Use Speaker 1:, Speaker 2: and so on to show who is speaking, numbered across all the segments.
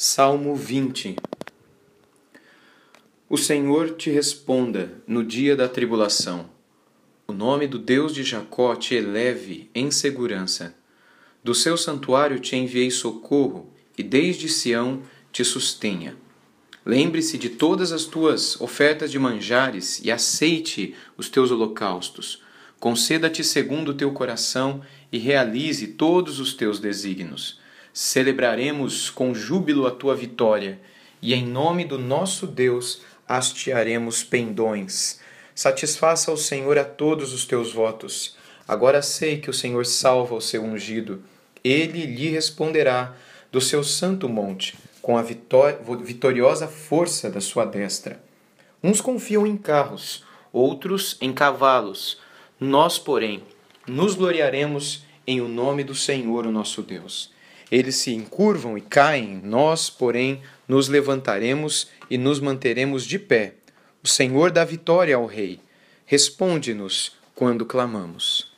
Speaker 1: Salmo 20 O Senhor te responda no dia da tribulação. O nome do Deus de Jacó te eleve em segurança. Do seu santuário te enviei socorro, e desde Sião te sustenha. Lembre-se de todas as tuas ofertas de manjares e aceite os teus holocaustos. Conceda-te segundo o teu coração e realize todos os teus desígnios Celebraremos com júbilo a tua vitória, e em nome do nosso Deus hastearemos pendões. Satisfaça ao Senhor a todos os teus votos. Agora sei que o Senhor salva o seu ungido. Ele lhe responderá do seu santo monte, com a vitoriosa força da sua destra. Uns confiam em carros, outros em cavalos. Nós, porém, nos gloriaremos em o nome do Senhor, o nosso Deus. Eles se encurvam e caem, nós, porém, nos levantaremos e nos manteremos de pé. O Senhor dá vitória ao Rei. Responde-nos quando clamamos.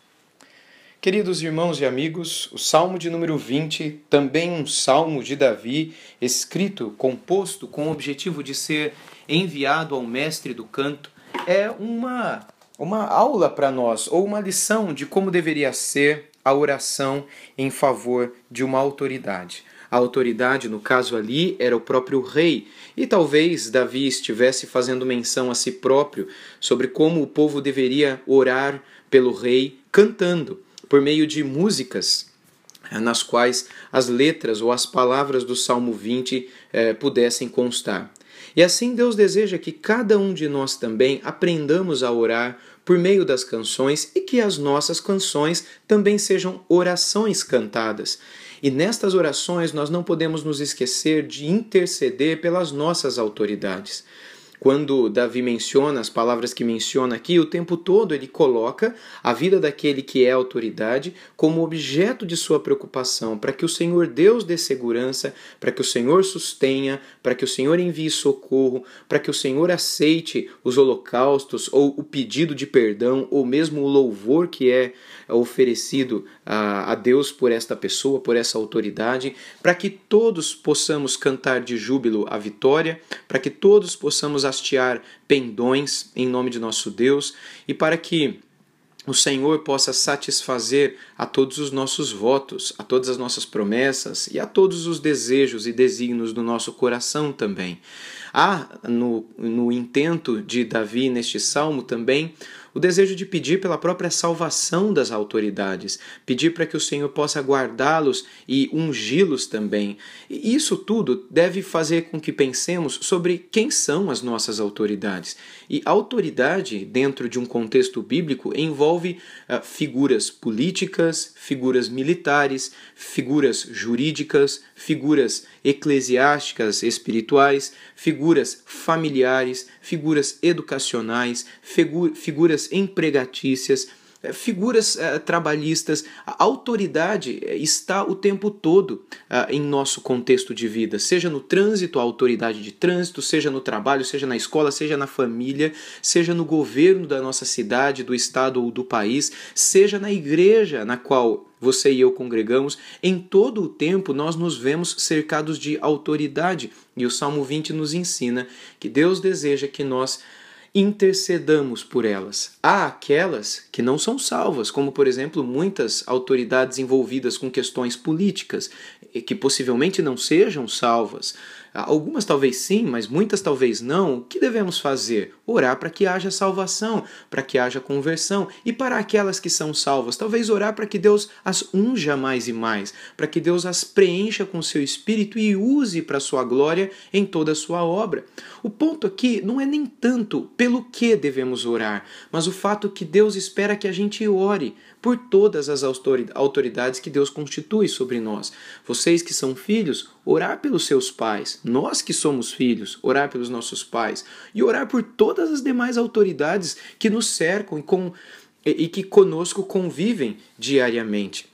Speaker 1: Queridos irmãos e amigos, o Salmo de número 20, também um salmo de Davi, escrito, composto com o objetivo de ser enviado ao mestre do canto, é uma, uma aula para nós, ou uma lição de como deveria ser a oração em favor de uma autoridade. A autoridade, no caso ali, era o próprio rei, e talvez Davi estivesse fazendo menção a si próprio sobre como o povo deveria orar pelo rei cantando, por meio de músicas eh, nas quais as letras ou as palavras do Salmo 20 eh, pudessem constar. E assim Deus deseja que cada um de nós também aprendamos a orar por meio das canções e que as nossas canções também sejam orações cantadas. E nestas orações nós não podemos nos esquecer de interceder pelas nossas autoridades. Quando Davi menciona as palavras que menciona aqui, o tempo todo ele coloca a vida daquele que é autoridade como objeto de sua preocupação, para que o Senhor Deus dê segurança, para que o Senhor sustenha, para que o Senhor envie socorro, para que o Senhor aceite os holocaustos ou o pedido de perdão ou mesmo o louvor que é oferecido a, Deus por esta pessoa, por essa autoridade, para que todos possamos cantar de júbilo a vitória, para que todos possamos hastear pendões em nome de nosso Deus e para que o Senhor possa satisfazer a todos os nossos votos, a todas as nossas promessas e a todos os desejos e desígnios do nosso coração também. Há no, no intento de Davi neste salmo também o desejo de pedir pela própria salvação das autoridades, pedir para que o Senhor possa guardá-los e ungí-los também. E isso tudo deve fazer com que pensemos sobre quem são as nossas autoridades. E autoridade, dentro de um contexto bíblico, envolve uh, figuras políticas, figuras militares, figuras jurídicas, figuras eclesiásticas, espirituais, figuras familiares, figuras educacionais, figuras empregatícias, eh, figuras uh, trabalhistas, a autoridade eh, está o tempo todo uh, em nosso contexto de vida, seja no trânsito, a autoridade de trânsito, seja no trabalho, seja na escola, seja na família, seja no governo da nossa cidade, do estado ou do país, seja na igreja na qual você e eu congregamos, em todo o tempo nós nos vemos cercados de autoridade. E o Salmo 20 nos ensina que Deus deseja que nós intercedamos por elas. Há aquelas que não são salvas, como por exemplo muitas autoridades envolvidas com questões políticas, que possivelmente não sejam salvas. Algumas talvez sim, mas muitas talvez não. O que devemos fazer? Orar para que haja salvação, para que haja conversão. E para aquelas que são salvas, talvez orar para que Deus as unja mais e mais, para que Deus as preencha com seu espírito e use para sua glória em toda a sua obra. O ponto aqui não é nem tanto pelo que devemos orar, mas o fato que Deus espera que a gente ore por todas as autoridades que Deus constitui sobre nós. Vocês que são filhos, orar pelos seus pais. Nós que somos filhos, orar pelos nossos pais. E orar por todas as demais autoridades que nos cercam e, com, e que conosco convivem diariamente.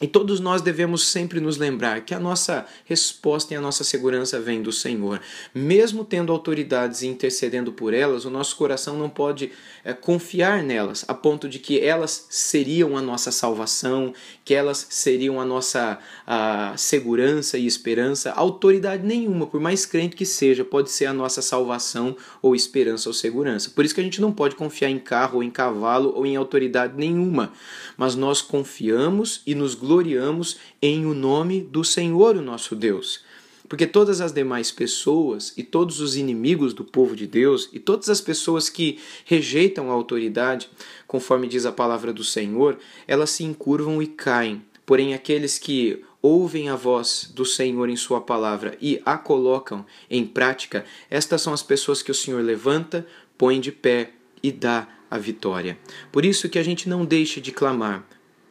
Speaker 1: E todos nós devemos sempre nos lembrar que a nossa resposta e a nossa segurança vem do Senhor. Mesmo tendo autoridades e intercedendo por elas, o nosso coração não pode é, confiar nelas, a ponto de que elas seriam a nossa salvação, que elas seriam a nossa a segurança e esperança. Autoridade nenhuma, por mais crente que seja, pode ser a nossa salvação ou esperança ou segurança. Por isso que a gente não pode confiar em carro ou em cavalo ou em autoridade nenhuma. Mas nós confiamos e nos gloriamos em o nome do Senhor, o nosso Deus. Porque todas as demais pessoas e todos os inimigos do povo de Deus e todas as pessoas que rejeitam a autoridade, conforme diz a palavra do Senhor, elas se encurvam e caem. Porém, aqueles que ouvem a voz do Senhor em Sua palavra e a colocam em prática, estas são as pessoas que o Senhor levanta, põe de pé e dá a vitória. Por isso que a gente não deixe de clamar,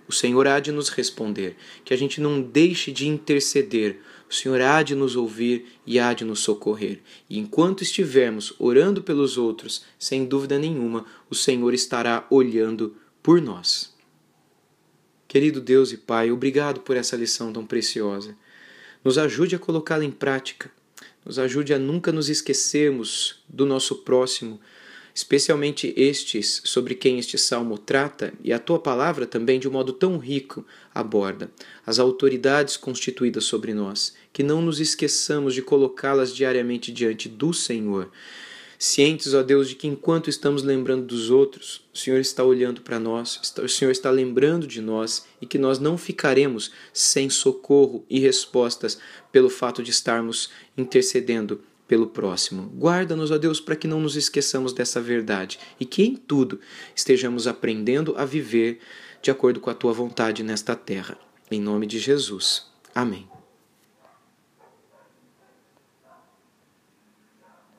Speaker 1: o Senhor há de nos responder, que a gente não deixe de interceder. O Senhor há de nos ouvir e há de nos socorrer. E enquanto estivermos orando pelos outros, sem dúvida nenhuma, o Senhor estará olhando por nós. Querido Deus e Pai, obrigado por essa lição tão preciosa. Nos ajude a colocá-la em prática. Nos ajude a nunca nos esquecermos do nosso próximo, especialmente estes sobre quem este salmo trata, e a tua palavra também de um modo tão rico aborda, as autoridades constituídas sobre nós, que não nos esqueçamos de colocá-las diariamente diante do Senhor. Cientes, ó Deus, de que enquanto estamos lembrando dos outros, o Senhor está olhando para nós, o Senhor está lembrando de nós e que nós não ficaremos sem socorro e respostas pelo fato de estarmos intercedendo pelo próximo. Guarda-nos, ó Deus, para que não nos esqueçamos dessa verdade e que em tudo estejamos aprendendo a viver de acordo com a tua vontade nesta terra. Em nome de Jesus. Amém.